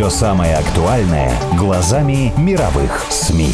Все самое актуальное глазами мировых СМИ.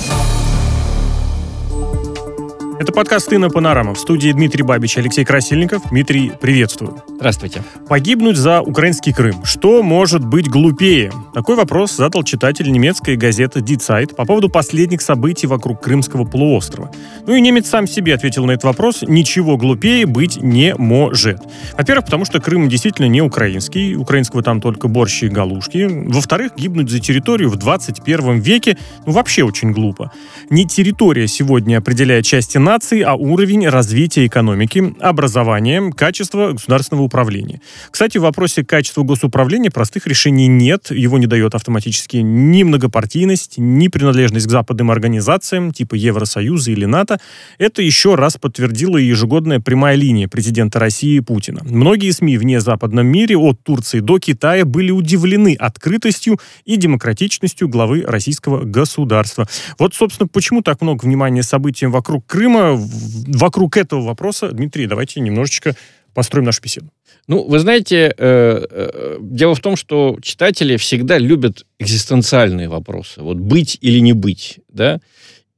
Это подкаст «Инна Панорама». В студии Дмитрий Бабич, Алексей Красильников. Дмитрий, приветствую. Здравствуйте. Погибнуть за украинский Крым. Что может быть глупее? Такой вопрос задал читатель немецкой газеты Die Zeit по поводу последних событий вокруг Крымского полуострова. Ну и немец сам себе ответил на этот вопрос. Ничего глупее быть не может. Во-первых, потому что Крым действительно не украинский. Украинского там только борщи и галушки. Во-вторых, гибнуть за территорию в 21 веке ну, вообще очень глупо. Не территория сегодня определяет части нации, а уровень развития экономики, образования, качества государственного управления. Кстати, в вопросе качества госуправления простых решений нет. Его не дает автоматически ни многопартийность, ни принадлежность к западным организациям типа Евросоюза или НАТО. Это еще раз подтвердила ежегодная прямая линия президента России Путина. Многие СМИ вне западном мире, от Турции до Китая, были удивлены открытостью и демократичностью главы российского государства. Вот, собственно, почему так много внимания событиям вокруг Крыма, вокруг этого вопроса, Дмитрий, давайте немножечко построим нашу беседу. Ну, вы знаете, э, э, дело в том, что читатели всегда любят экзистенциальные вопросы. Вот быть или не быть, да?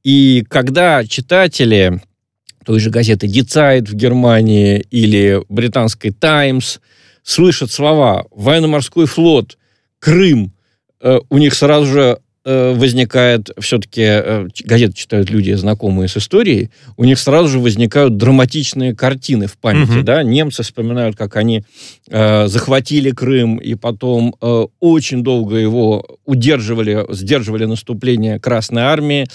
И когда читатели той же газеты Zeit в Германии или британской Times слышат слова «военно-морской флот», «Крым», э, у них сразу же э, возникает, все-таки э, газеты читают люди, знакомые с историей, у них сразу же возникают драматичные картины в памяти, Мгм. да, немцы вспоминают, как они э, захватили Крым и потом э, очень долго его удерживали, сдерживали наступление Красной Армии.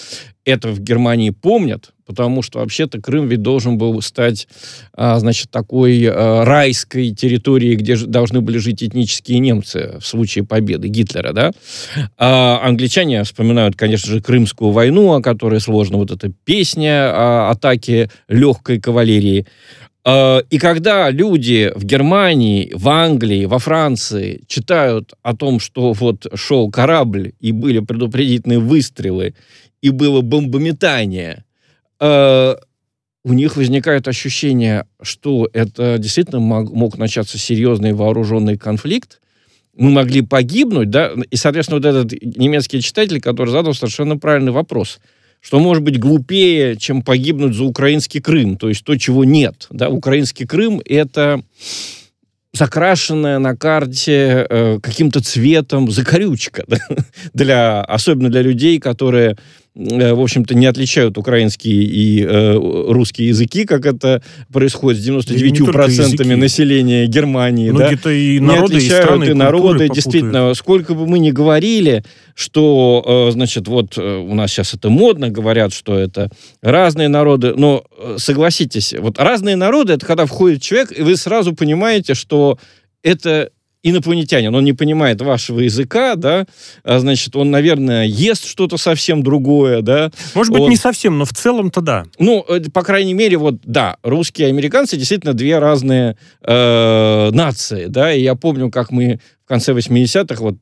Это в Германии помнят, потому что вообще-то Крым ведь должен был стать, а, значит, такой э, райской территорией, где должны были жить этнические немцы в случае победы Гитлера, да. А англичане вспоминают, конечно же, Крымскую войну, о которой сложна вот эта песня о атаке легкой кавалерии. А, И когда люди в Германии, в Англии, во Франции читают о том, что вот шел корабль, и были предупредительные выстрелы, и было бомбометание, э, у них возникает ощущение, что это действительно мог, мог начаться серьезный вооруженный конфликт, мы могли погибнуть, да, и, соответственно, вот этот немецкий читатель, который задал совершенно правильный вопрос, что может быть глупее, чем погибнуть за украинский Крым, то есть то, чего нет, да, украинский Крым — это закрашенная на карте э, каким-то цветом закорючка, да, для, особенно для людей, которые, в общем-то, не отличают украинский и э, русский языки, как это происходит с не только 99% языки. населения Германии. да Многие-то и не народы, и отличают страны, и и народы, действительно, сколько бы мы ни говорили, что, э, значит, вот э, у нас сейчас это модно, говорят, что это разные народы, но э, согласитесь, вот разные народы, это когда входит человек, и вы сразу понимаете, что это инопланетянин, он не понимает вашего языка, да, а, значит, он, наверное, ест что-то совсем другое, да, Может быть, Он- не совсем, но в целом-то да. ну, э, по крайней мере, вот, да, русские и американцы действительно две разные э, нации, да, и я помню, как мы в конце 80-х, вот,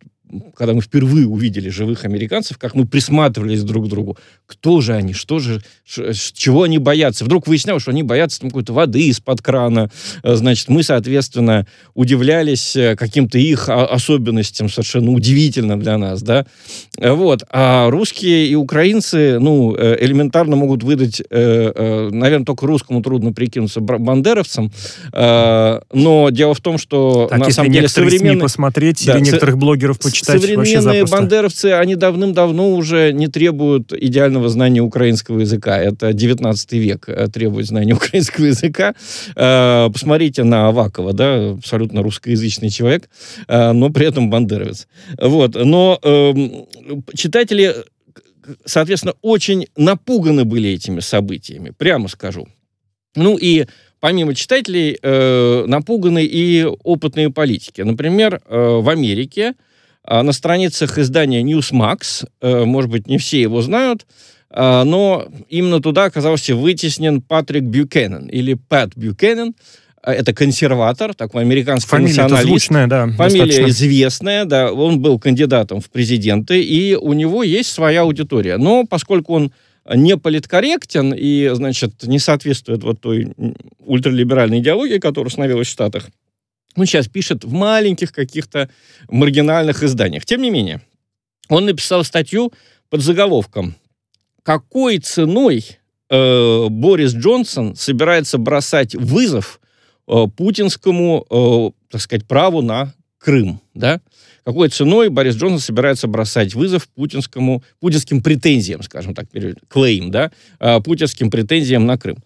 когда мы впервые увидели живых американцев, как мы присматривались друг к другу. Кто же они? Что же? ш- чего они боятся? Вдруг выяснялось, что они боятся там какой-то воды из-под крана. Э, Значит, мы, соответственно, удивлялись э, каким-то их особенностям, совершенно удивительно для нас, да. Э, Вот. А русские и украинцы, ну, элементарно могут выдать, наверное, только русскому трудно прикинуться бандеровцам, но дело в том, что Так, на самом деле некоторые СМИ современные... посмотреть Да, или некоторых блогеров почитать, вообще Современные бандеровцы, они давным-давно уже не требуют идеального знания украинского языка. Это 19 век э, требует знания украинского языка. Э, Посмотрите на Авакова, да, абсолютно русскоязычный человек, э, но при этом бандеровец. Вот. Но эм, читатели, соответственно, очень напуганы были этими событиями, прямо скажу. Ну и помимо читателей, э, напуганы и опытные политики. Например, э, в Америке на страницах издания Newsmax, э, может быть, не все его знают, а, но именно туда оказался вытеснен Патрик Бюкенен или Пэт Бюкенен. А, Это консерватор, такой американский Фамилия националист. звучная, да. Фамилия достаточно. известная, да, он был кандидатом в президенты, и у него есть своя аудитория. Но поскольку он не политкорректен и, значит, не соответствует вот той ультралиберальной идеологии, которая установилась в Штатах, он сейчас пишет в маленьких каких-то маргинальных изданиях. Тем не менее, он написал статью под заголовком «Какой ценой э, Борис Джонсон собирается бросать вызов э, путинскому, э, так сказать, праву на Крым, да? Какой ценой Борис Джонсон собирается бросать вызов путинскому, путинским претензиям, скажем так, клейм, да, э, путинским претензиям на Крым.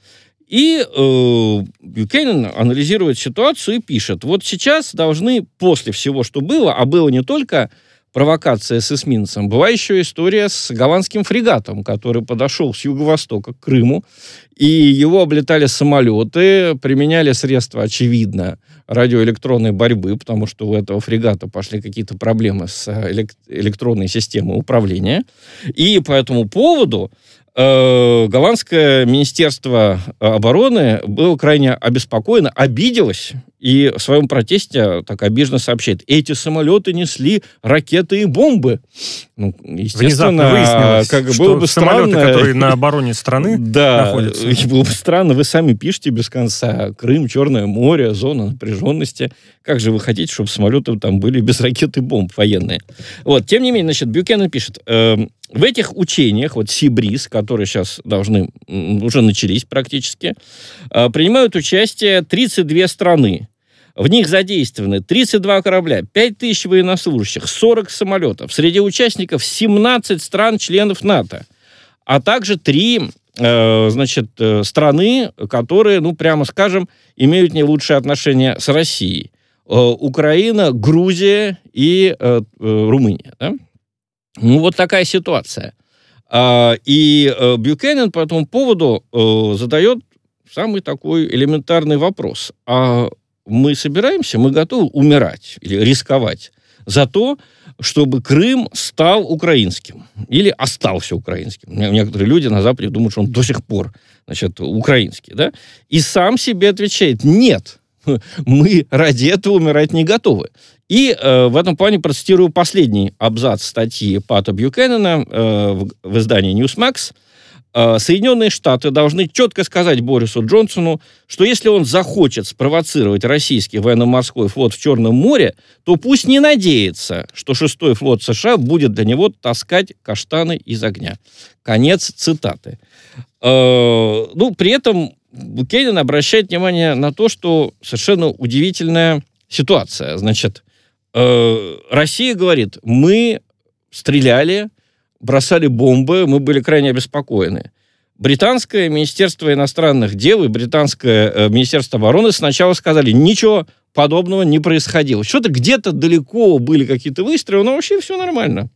И э, Бюкенен анализирует ситуацию и пишет, вот сейчас должны, после всего, что было, а было не только провокация с эсминцем, была еще история с голландским фрегатом, который подошел с юго-востока к Крыму, и его облетали самолеты, применяли средства, очевидно, радиоэлектронной борьбы, потому что у этого фрегата пошли какие-то проблемы с э, элек- электронной системой управления. И по этому поводу голландское министерство обороны было крайне обеспокоено, обиделось и в своем протесте так обиженно сообщает, эти самолеты несли ракеты и бомбы. Ну, Внезапно естественно, выяснилось, как что было бы самолеты, странно, которые на обороне страны да, находятся. и было бы странно, вы сами пишете без конца. Крым, Черное море, зона напряженности. Как же вы хотите, чтобы самолеты там были без ракет и бомб военные? Вот, тем не менее, значит, Бюкенен пишет, эм, в этих учениях, вот Сибриз, которые сейчас должны, уже начались практически, э, принимают участие 32 страны. В них задействованы 32 корабля, 5000 военнослужащих, 40 самолетов. Среди участников 17 стран-членов НАТО, а также три э, значит, э, страны, которые, ну, прямо скажем, имеют не лучшие отношения с Россией. Э, Украина, Грузия и Румыния. да? Ну, вот такая ситуация. А, И Бюкенен по этому поводу задает самый такой элементарный вопрос. А мы собираемся, мы готовы умирать или рисковать за то, чтобы Крым стал украинским или остался украинским. Не- Некоторые люди на Западе думают, что он до сих пор значит, украинский. Да? И сам себе отвечает, нет, мы ради этого умирать не готовы. И э, в этом плане процитирую последний абзац статьи Пата Бьюкеннена э, в, в издании Newsmax. Э, Соединенные Штаты должны четко сказать Борису Джонсону, что если он захочет спровоцировать российский военно-морской флот в Черном море, то пусть не надеется, что шестой флот США будет для него таскать каштаны из огня. Конец цитаты. Э, ну, при этом Букенин обращает внимание на то, что совершенно удивительная ситуация. Значит, э, Россия говорит, мы стреляли, бросали бомбы, мы были крайне обеспокоены. Британское Министерство иностранных дел и британское э, Министерство обороны сначала сказали, ничего подобного не происходило. Что-то где-то далеко были какие-то выстрелы, но вообще все нормально.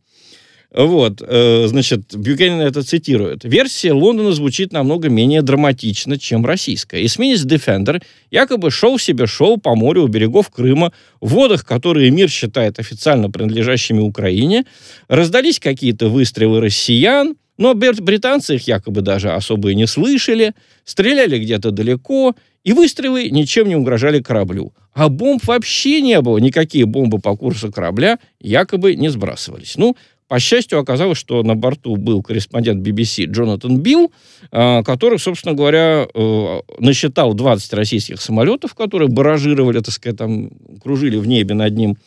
Вот, э, значит, Бюкенен это цитирует. Версия Лондона звучит намного менее драматично, чем российская. Эсминец Defender якобы шел себе, шел по морю у берегов Крыма, в водах, которые мир считает официально принадлежащими Украине. Раздались какие-то выстрелы россиян, но британцы их якобы даже особо и не слышали, стреляли где-то далеко, и выстрелы ничем не угрожали кораблю. А бомб вообще не было, никакие бомбы по курсу корабля якобы не сбрасывались. Ну, по счастью, оказалось, что на борту был корреспондент BBC Джонатан Билл, э, который, собственно говоря, э, насчитал 20 российских самолетов, которые баражировали, так сказать, там, кружили в небе над ним.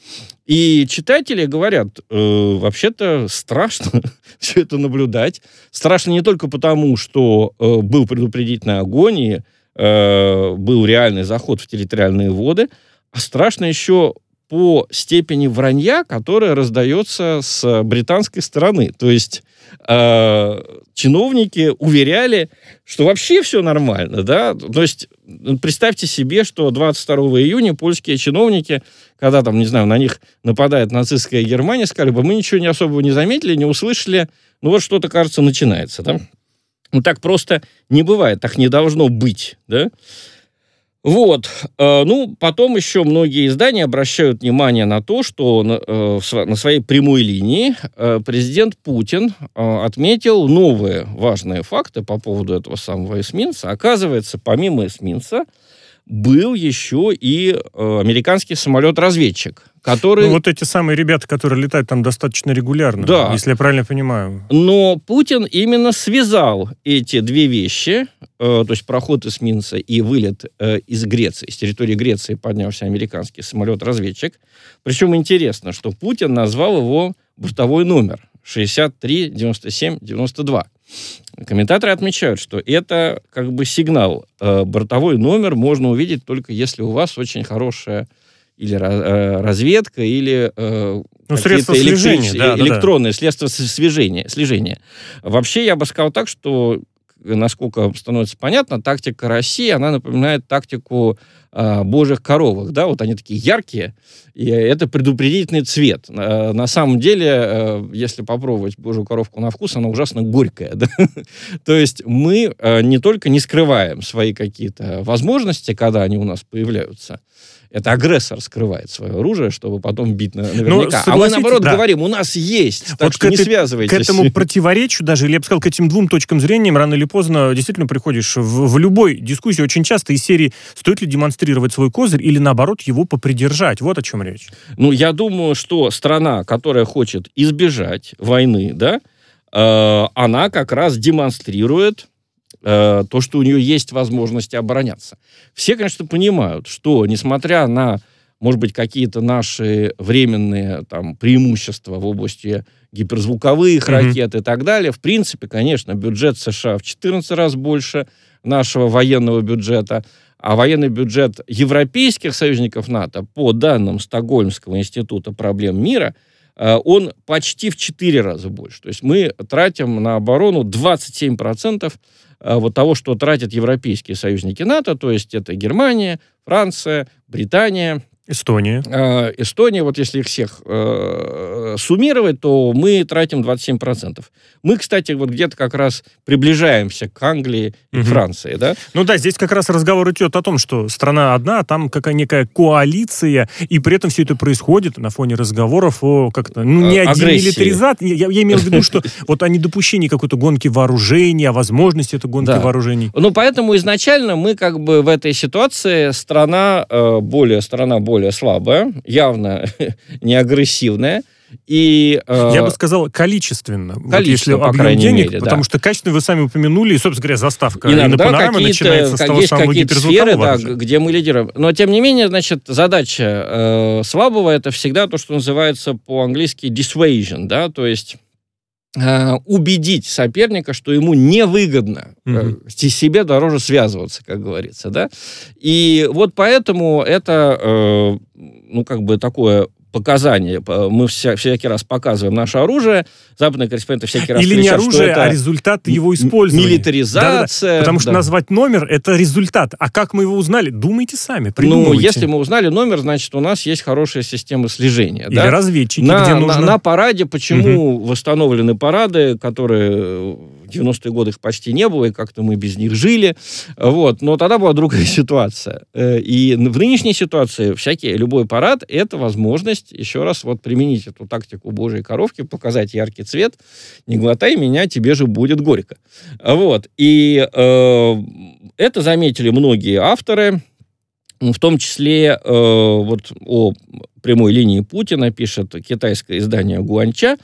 И читатели говорят, э, вообще-то страшно все это наблюдать. Страшно не только потому, что э, был предупредительный огонь и э, был реальный заход в территориальные воды, а страшно еще по степени вранья, которая раздается с британской стороны. То есть э, чиновники уверяли, что вообще все нормально, да. То есть представьте себе, что 22 июня польские чиновники, когда там, не знаю, на них нападает нацистская Германия, сказали бы, мы ничего не особого не заметили, не услышали, ну вот что-то, кажется, начинается, да. Ну так просто не бывает, так не должно быть, да. Вот. Э, ну, потом еще многие издания обращают внимание на то, что на, э, своей прямой линии э, президент Путин отметил новые важные факты по поводу этого самого эсминца. Оказывается, помимо эсминца, был еще и э, американский самолет-разведчик, который... Ну, вот эти самые ребята, которые летают там достаточно регулярно, да. если я правильно понимаю. Но Путин именно связал эти две вещи, э, то есть проход эсминца и вылет э, из Греции, с территории Греции поднялся американский самолет-разведчик. Причем интересно, что Путин назвал его бортовой номер 63 97 92. Комментаторы отмечают, что это как бы сигнал. Э, бортовой номер можно увидеть только если у вас очень хорошая или э, разведка, или э, ну, средства слежения, да, электронные да, да. средства слежения, слежения. Вообще, я бы сказал так, что насколько становится понятно, тактика России, она напоминает тактику э, божьих коровок, да, вот они такие яркие, и это предупредительный цвет. Э, на самом деле, э, если попробовать божью коровку на вкус, она ужасно горькая, да? То есть мы не только не скрываем свои какие-то возможности, когда они у нас появляются, это агрессор скрывает свое оружие, чтобы потом бить на, наверняка. Ну, а мы, наоборот, да. говорим, у нас есть, так вот что не этой, связывайтесь. К этому противоречию даже, или я бы сказал, к этим двум точкам зрения, рано или поздно действительно приходишь в, в любой дискуссии очень часто из серии «Стоит ли демонстрировать свой козырь или, наоборот, его попридержать?» Вот о чем речь. Ну, я думаю, что страна, которая хочет избежать войны, да, э, она как раз демонстрирует э, то, что у нее есть возможности обороняться. Все, конечно, понимают, что, несмотря на, может быть, какие-то наши временные там, преимущества в области гиперзвуковых mm-hmm. ракет и так далее, в принципе, конечно, бюджет США в 14 раз больше нашего военного бюджета, а военный бюджет европейских союзников НАТО, по данным Стокгольмского института проблем мира, э, он почти в 4 раза больше. То есть мы тратим на оборону 27% Э, вот того, что тратят европейские союзники НАТО, то есть это Германия, Франция, Британия, Эстония. Э, Эстония, вот если их всех э, суммировать, то мы тратим 27%. Мы, кстати, вот где-то как раз приближаемся к Англии и угу. Франции, да? Ну да, здесь как раз разговор идет о том, что страна одна, а там какая некая коалиция, и при этом все это происходит на фоне разговоров о как-то, ну, не о демилитаризации. Я, я имел в виду, что вот о недопущении какой-то гонки вооружений, о возможности этой гонки да. вооружений. Ну, поэтому изначально мы как бы в этой ситуации страна э, более, страна более более слабая, явно не агрессивная. И, э, Я бы сказал, количественно. Количество, вот если по крайней денег, мере, потому да. что качественно вы сами упомянули, и, собственно говоря, заставка Иногда начинается с того есть самого какие-то сферы, да, где мы лидируем. Но, тем не менее, значит, задача э, слабого это всегда то, что называется по-английски dissuasion, да, то есть убедить соперника, что ему невыгодно mm-hmm. себе дороже связываться, как говорится, да. И вот поэтому это, э, ну, как бы такое показания. Мы вся, всякий раз показываем наше оружие. Западные корреспонденты всякий раз Или кричат, не оружие, а результат его использования. Милитаризация. Да-да-да. Потому что да. назвать номер — это результат. А как мы его узнали? Думайте сами. Ну, если мы узнали номер, значит, у нас есть хорошая система слежения. Или да? разведчики, на, где нужно... На, на параде, почему угу. восстановлены парады, которые в 90-е годы их почти не было, и как-то мы без них жили. Вот. Но тогда была другая ситуация. Э, и в нынешней ситуации всякий, любой парад — это возможность еще раз вот применить эту тактику божьей коровки, показать яркий цвет, не глотай меня, тебе же будет горько. Вот. И э, это заметили многие авторы, в том числе э, вот о прямой линии Путина пишет китайское издание Гуанча,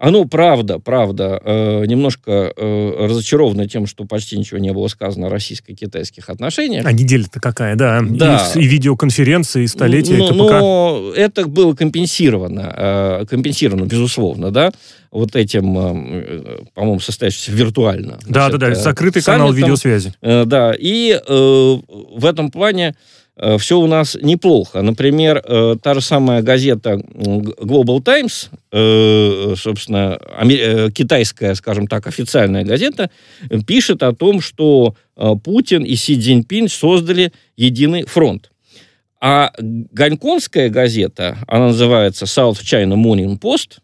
оно, правда, правда, э, немножко э, разочаровано тем, что почти ничего не было сказано о российско-китайских отношениях. А неделя-то какая, да. да. И, и видеоконференции, и столетия но, КПК. Но это было компенсировано, э, компенсировано, безусловно, да, вот этим, э, по-моему, состоящимся виртуально. Да, значит, да, да, закрытый саммитом, канал видеосвязи. Э, да, и э, в этом плане Э, все у нас неплохо. Например, э, та же самая газета Global Times, э, собственно, китайская, скажем так, официальная газета, пишет о том, что Путин и Си Цзиньпин создали единый фронт. А гонконгская газета, она называется South China Morning Post,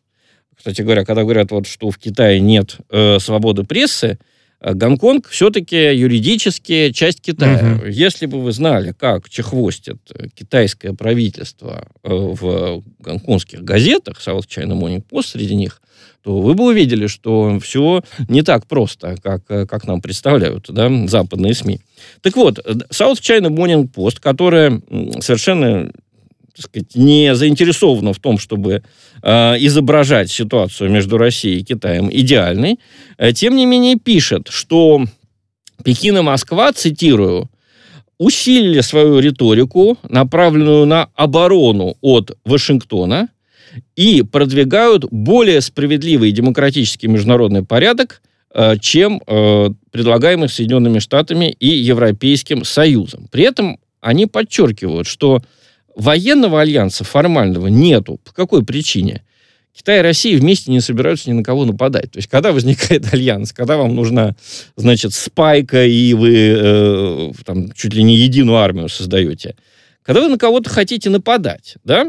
кстати говоря, когда говорят, вот, что в Китае нет э, свободы прессы, э, Гонконг все-таки юридически часть Китая. Мгм. Если бы вы знали, как чехвостит э, китайское правительство э, в гонконгских газетах, South China Morning Post среди них, то вы бы увидели, что все не так просто, как, э, как нам представляют да, западные СМИ. Так вот, э, South China Morning Post, которая совершенно так сказать, не заинтересована в том, чтобы э, изображать ситуацию между Россией и Китаем идеальной, э, тем не менее пишет, что Пекин и Москва, цитирую, усилили свою риторику, направленную на оборону от Вашингтона, и продвигают более справедливый и демократический международный порядок, э, чем э, предлагаемый Соединенными Штатами и Европейским Союзом. При этом они подчеркивают, что военного альянса формального нету. По какой причине? Китай и Россия вместе не собираются ни на кого нападать. То есть, когда возникает альянс, когда вам нужна, значит, спайка, и вы э, там чуть ли не единую армию создаете, когда вы на кого-то хотите нападать, да?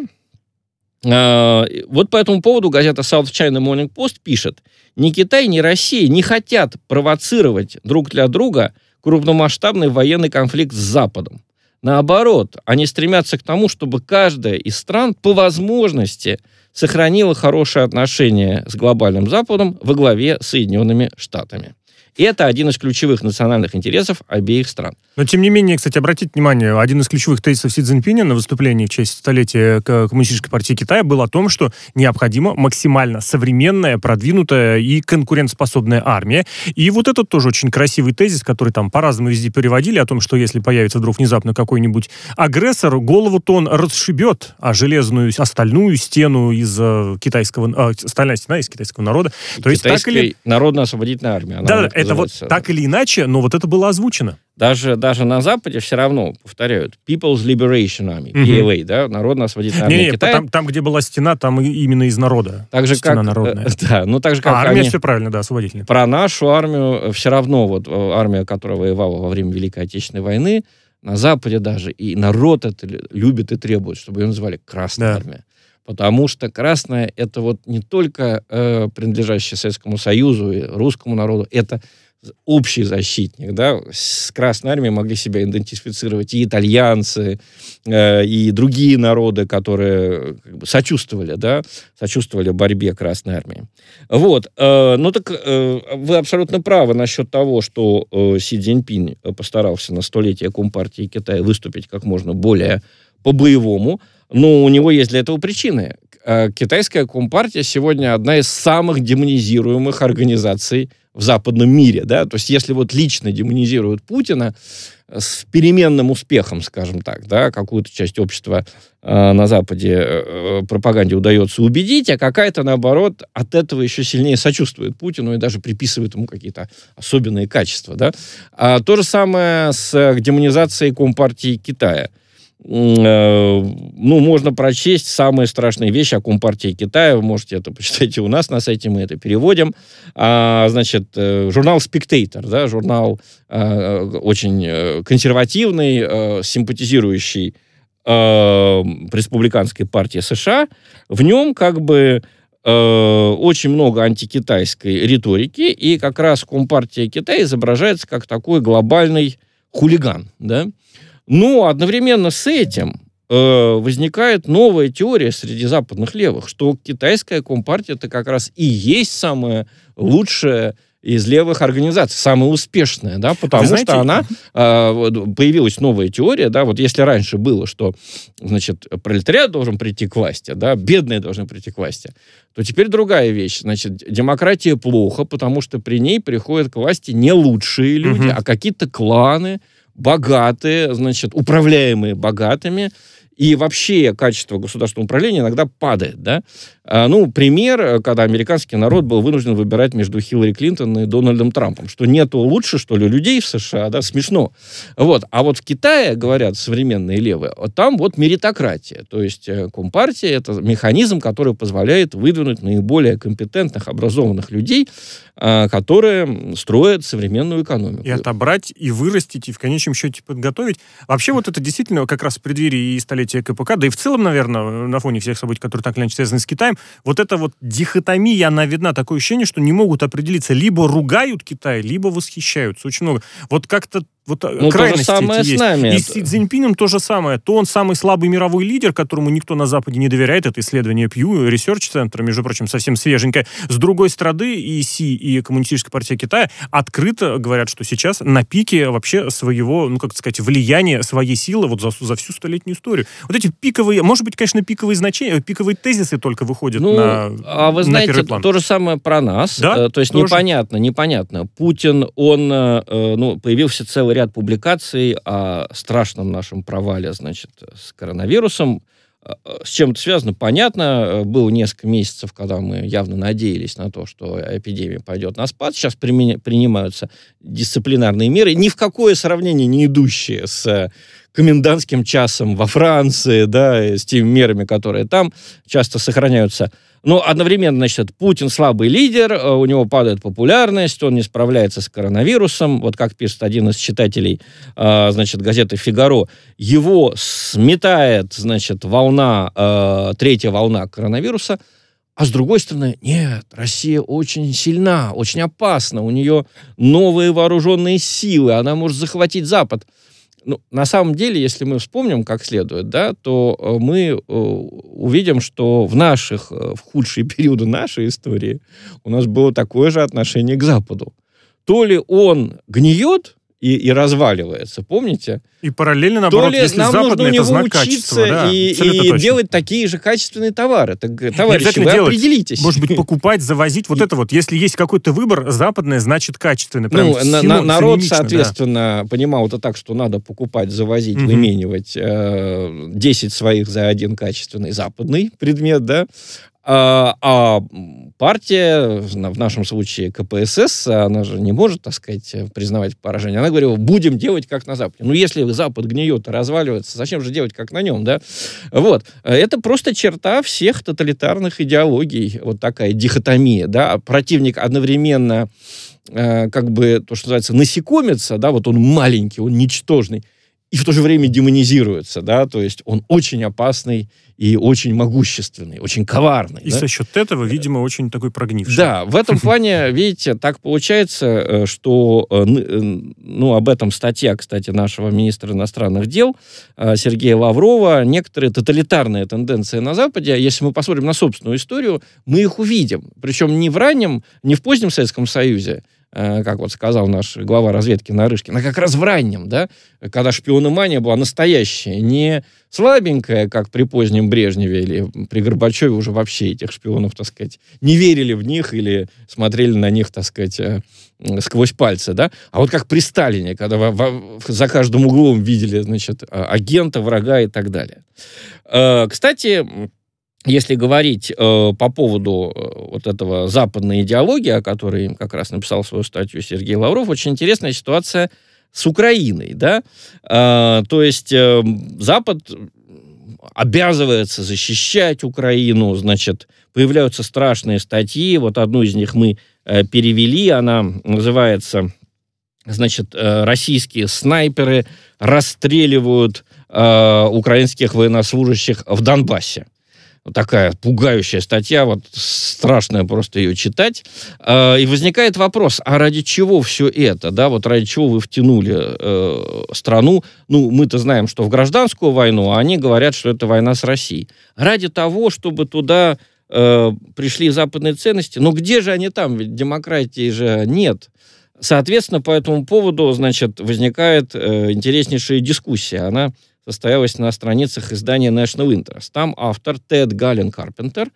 А, вот по этому поводу газета South China Morning Post пишет, ни Китай, ни Россия не хотят провоцировать друг для друга крупномасштабный военный конфликт с Западом. Наоборот, они стремятся к тому, чтобы каждая из стран по возможности сохранила хорошие отношения с глобальным Западом во главе с Соединенными Штатами. И это один из ключевых национальных интересов обеих стран. Но, тем не менее, кстати, обратите внимание, один из ключевых тезисов Си Цзиньпиня на выступлении в честь столетия Коммунистической партии Китая был о том, что необходима максимально современная, продвинутая и конкурентоспособная армия. И вот этот тоже очень красивый тезис, который там по-разному везде переводили, о том, что если появится вдруг внезапно какой-нибудь агрессор, голову-то он расшибет, а железную, остальную стену из э, китайского... э, остальная стена из китайского народа. То есть так или... Армии. она Да, так это вот так или иначе, но вот это было озвучено. Даже, даже на Западе все равно повторяют People's Liberation Army. PLA, да, Народно-освободительная армия Не-не, Китая. там, там, где была стена, там именно из народа. так же, стена как, народная. э, да, ну так же, как а армия они- все правильно, да, освободительная. про нашу армию все равно, вот э, армия, которая воевала во время Великой Отечественной войны, на Западе даже, и народ это лю- любит и требует, чтобы ее называли Красная Да. армия. Потому что Красная это вот не только э, принадлежащий Советскому Союзу и русскому народу, это общий защитник, да, с Красной Армией могли себя идентифицировать и итальянцы, э, и другие народы, которые как бы, сочувствовали, да, сочувствовали борьбе Красной Армии. Вот, э, ну так э, вы абсолютно правы насчет того, что э, Си Цзиньпинь э, постарался на столетие Компартии Китая выступить как можно более по-боевому, но у него есть для этого причины. Э, Китайская Компартия сегодня одна из самых демонизируемых организаций в западном мире, да, то есть если вот лично демонизируют Путина э, с переменным успехом, скажем так, да, какую-то часть общества э, на Западе э, пропаганде удается убедить, а какая-то, наоборот, от этого еще сильнее сочувствует Путину и даже приписывает ему какие-то особенные качества, да. А то же самое с э, демонизацией Компартии Китая. Э, Ну, можно прочесть самые страшные вещи о Компартии Китая. Вы можете это почитать и у нас на сайте, мы это переводим. А, значит, э, журнал Spectator, да, журнал э, очень консервативный, э, симпатизирующий э, республиканской партии США. В нем как бы очень много антикитайской риторики, и как раз Компартия Китая изображается как такой глобальный хулиган, да. Но одновременно с этим э, возникает новая теория среди западных левых, что китайская компартия это как раз и есть самая лучшая из левых организаций, самая успешная, да, потому знаете- что она э, появилась новая теория, да, вот если раньше было, что, значит, пролетариат должен прийти к власти, да, бедные должны прийти к власти, то теперь другая вещь, значит, демократия плохо, потому что при ней приходят к власти не лучшие люди, Мгм. а какие-то кланы, богатые, значит, управляемые богатыми, и вообще качество государственного управления иногда падает, да. А, ну, пример, э, когда американский народ был вынужден выбирать между Хиллари Клинтон и Дональдом Трампом, что нету лучше, что ли, людей в США, да, смешно. Вот. А вот в Китае, говорят современные левые, там вот меритократия, то есть э, Компартия это механизм, который позволяет выдвинуть наиболее компетентных, образованных людей, а, которые строят современную экономику. И отобрать, и вырастить, и в конечном счете подготовить. Вообще вот это действительно как раз в преддверии и столетия 30-летия КПК, да и в целом, наверное, на фоне всех событий, которые так или иначе связаны с Китаем, вот эта вот дихотомия, она видна, такое ощущение, что не могут определиться, либо ругают Китай, либо восхищаются. Очень много. Вот как-то вот э, Ну, то же крайности самое с нами. И с Си то же самое. То он самый слабый мировой лидер, которому никто на Западе не доверяет. Это исследование Pew Research Center, между прочим, совсем свеженькое. С другой стороны, и Си, и Коммунистическая партия Китая открыто говорят, что сейчас на пике вообще своего, ну, как сказать, влияния, своей силы вот за, за всю столетнюю историю. Вот эти пиковые, может быть, конечно, пиковые значения, пиковые тезисы только выходят Ну, на а вы на знаете, первый план. то же самое про нас. Да? Э, То есть Тоже. непонятно, непонятно. Путин, он, э, э, ну, появился целый ряд публикаций о страшном нашем провале, значит, с коронавирусом. Э, э, С чем это связано, понятно. Э, Было несколько месяцев, когда мы явно надеялись на то, что эпидемия пойдет на спад. Сейчас применя- принимаются дисциплинарные меры, ни в какое сравнение не идущие с комендантским часом во Франции, да, с теми мерами, которые там часто сохраняются. Но одновременно, значит, Путин слабый лидер, э, у него падает популярность, он не справляется с коронавирусом. Вот как пишет один из читателей, э, значит, газеты «Фигаро», его сметает, значит, волна, э, третья волна коронавируса, а с другой стороны, нет, Россия очень сильна, очень опасна, у нее новые вооруженные силы, она может захватить Запад. Ну, на самом деле, если мы вспомним как следует, да, то э, мы э, увидим, что в наших, э, в худшие периоды нашей истории у нас было такое же отношение к Западу. То ли он гниет и, и разваливается, помните? И параллельно, То наоборот, ли если нам нужно у него знак учиться. Да, и, и точно. делать такие же качественные товары. Так, Не товарищи, вы делать. определитесь. Может быть, покупать, завозить. Вот это вот. Если есть какой-то выбор, западное значит качественное. Прям Ну, на- сино- на- народ, синонимично, да. соответственно, понимал это так, что надо покупать, завозить, Мгм. выменивать э, 10 своих за один качественный западный предмет, да. А, а партия, в нашем случае КПСС, она же не может, так сказать, признавать поражение. Она говорила, будем делать как на Западе. Ну, если Запад гниет разваливается, зачем же делать как на нем, да? Вот. Это просто черта всех тоталитарных идеологий. Вот такая дихотомия, да. Противник одновременно э, как бы, то, что называется, насекомится, да, вот он маленький, он ничтожный, и в то же время демонизируется, да, то есть он очень опасный и очень могущественный, очень коварный. И да? за счет этого, видимо, очень такой прогнивший. Да, в этом плане, видите, так получается, э, что, э, э, ну, об этом статья, кстати, нашего министра иностранных дел Сергея Лаврова, некоторые тоталитарные тенденции на Западе, если мы посмотрим на собственную историю, мы их увидим. Причем не в раннем, не в позднем Советском Союзе, как вот сказал наш глава разведки Нарышкин, а как раз в раннем, да, когда шпиономания была настоящая, не слабенькая, как при позднем Брежневе или при Горбачеве уже вообще этих шпионов, так сказать, не верили в них или смотрели на них, так сказать, э, сквозь пальцы, да, а вот как при Сталине, когда во- во- за каждым углом видели, значит, а- агента, врага и так далее. Э, Кстати, если говорить э, по поводу э, вот этого западной идеологии, о которой как раз написал свою статью Сергей Лавров, очень интересная ситуация с Украиной, да, А, то есть э, Запад обязывается защищать Украину, значит, появляются страшные статьи, вот одну из них мы э, перевели, она называется, значит, э, российские снайперы расстреливают э, украинских военнослужащих в Донбассе. Такая пугающая статья, вот страшно просто ее читать. Э, И возникает вопрос, а ради чего все это, да, вот ради чего вы втянули э, страну? Ну, мы-то знаем, что в гражданскую войну, а они говорят, что это война с Россией. Ради того, чтобы туда э, пришли западные ценности, но где же они там? Ведь демократии же нет. Соответственно, по этому поводу, значит, возникает э, интереснейшая дискуссия. Она состоялась на страницах издания National Interest. Там автор Тед Галлен Карпентер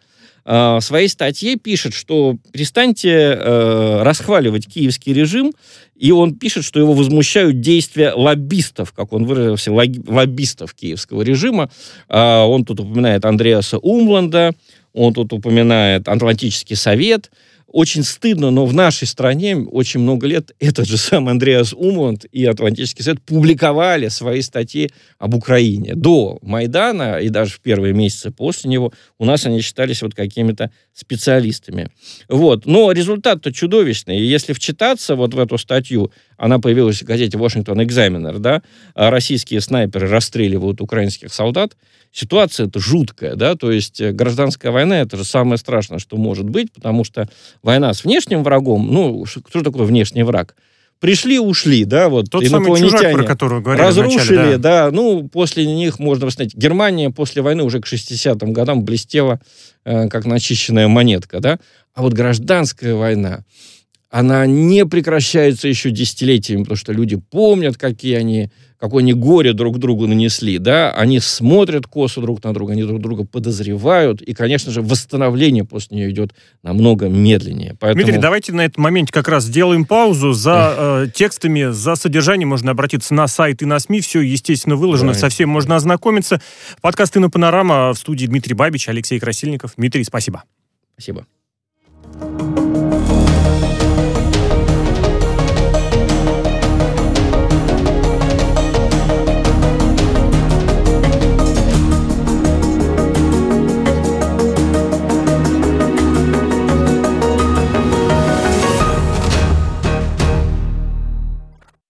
э, в своей статье пишет, что перестаньте э, расхваливать киевский режим, и он пишет, что его возмущают действия лоббистов, как он выразился, лоббистов киевского режима. А, он тут упоминает Андреаса Умланда, он тут упоминает Атлантический совет, очень стыдно, но в нашей стране очень много лет этот же сам Андреас Умланд и Атлантический совет публиковали свои статьи об Украине. До Майдана и даже в первые месяцы после него у нас они считались вот какими-то специалистами. Вот. Но результат-то чудовищный. И если вчитаться вот в эту статью, она появилась в газете «Вашингтон Экзаменер», да, а российские снайперы расстреливают украинских солдат, ситуация это жуткая, да, то есть э, гражданская война это же самое страшное, что может быть, потому что война с внешним врагом, ну, что такое внешний враг? Пришли, ушли, да, вот Тот самый чужак, про которого говорили разрушили, вначале, да. да, ну, после них можно посмотреть. Германия после войны уже к 60-м годам блестела, э, как начищенная монетка, да, а вот гражданская война, она не прекращается еще десятилетиями, потому что люди помнят, какие они, какое они горе друг другу нанесли, да, они смотрят косо друг на друга, они друг друга подозревают, и, конечно же, восстановление после нее идет намного медленнее. Поэтому... Дмитрий, давайте на этом моменте как раз сделаем паузу. За э, текстами, за содержанием можно обратиться на сайт и на СМИ, все, естественно, выложено, Давай. со всем можно ознакомиться. Подкаст «Инна Панорама» в студии Дмитрий Бабич, Алексей Красильников. Дмитрий, спасибо. Спасибо.